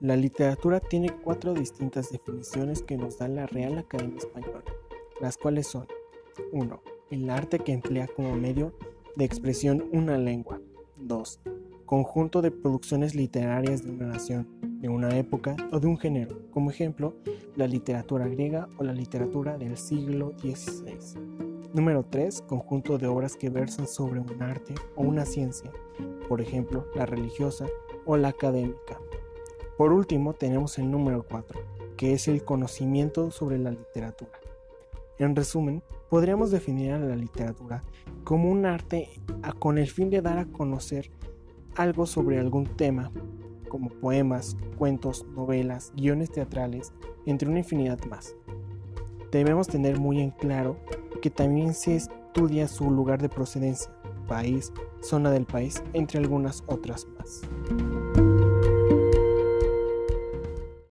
La literatura tiene cuatro distintas definiciones que nos da la Real Academia Española, las cuales son 1. El arte que emplea como medio de expresión una lengua. 2. Conjunto de producciones literarias de una nación, de una época o de un género, como ejemplo, la literatura griega o la literatura del siglo XVI. Número 3. Conjunto de obras que versan sobre un arte o una ciencia, por ejemplo, la religiosa o la académica. Por último, tenemos el número 4, que es el conocimiento sobre la literatura. En resumen, podríamos definir a la literatura como un arte con el fin de dar a conocer algo sobre algún tema, como poemas, cuentos, novelas, guiones teatrales, entre una infinidad más. Debemos tener muy en claro que también se estudia su lugar de procedencia, país, zona del país, entre algunas otras más.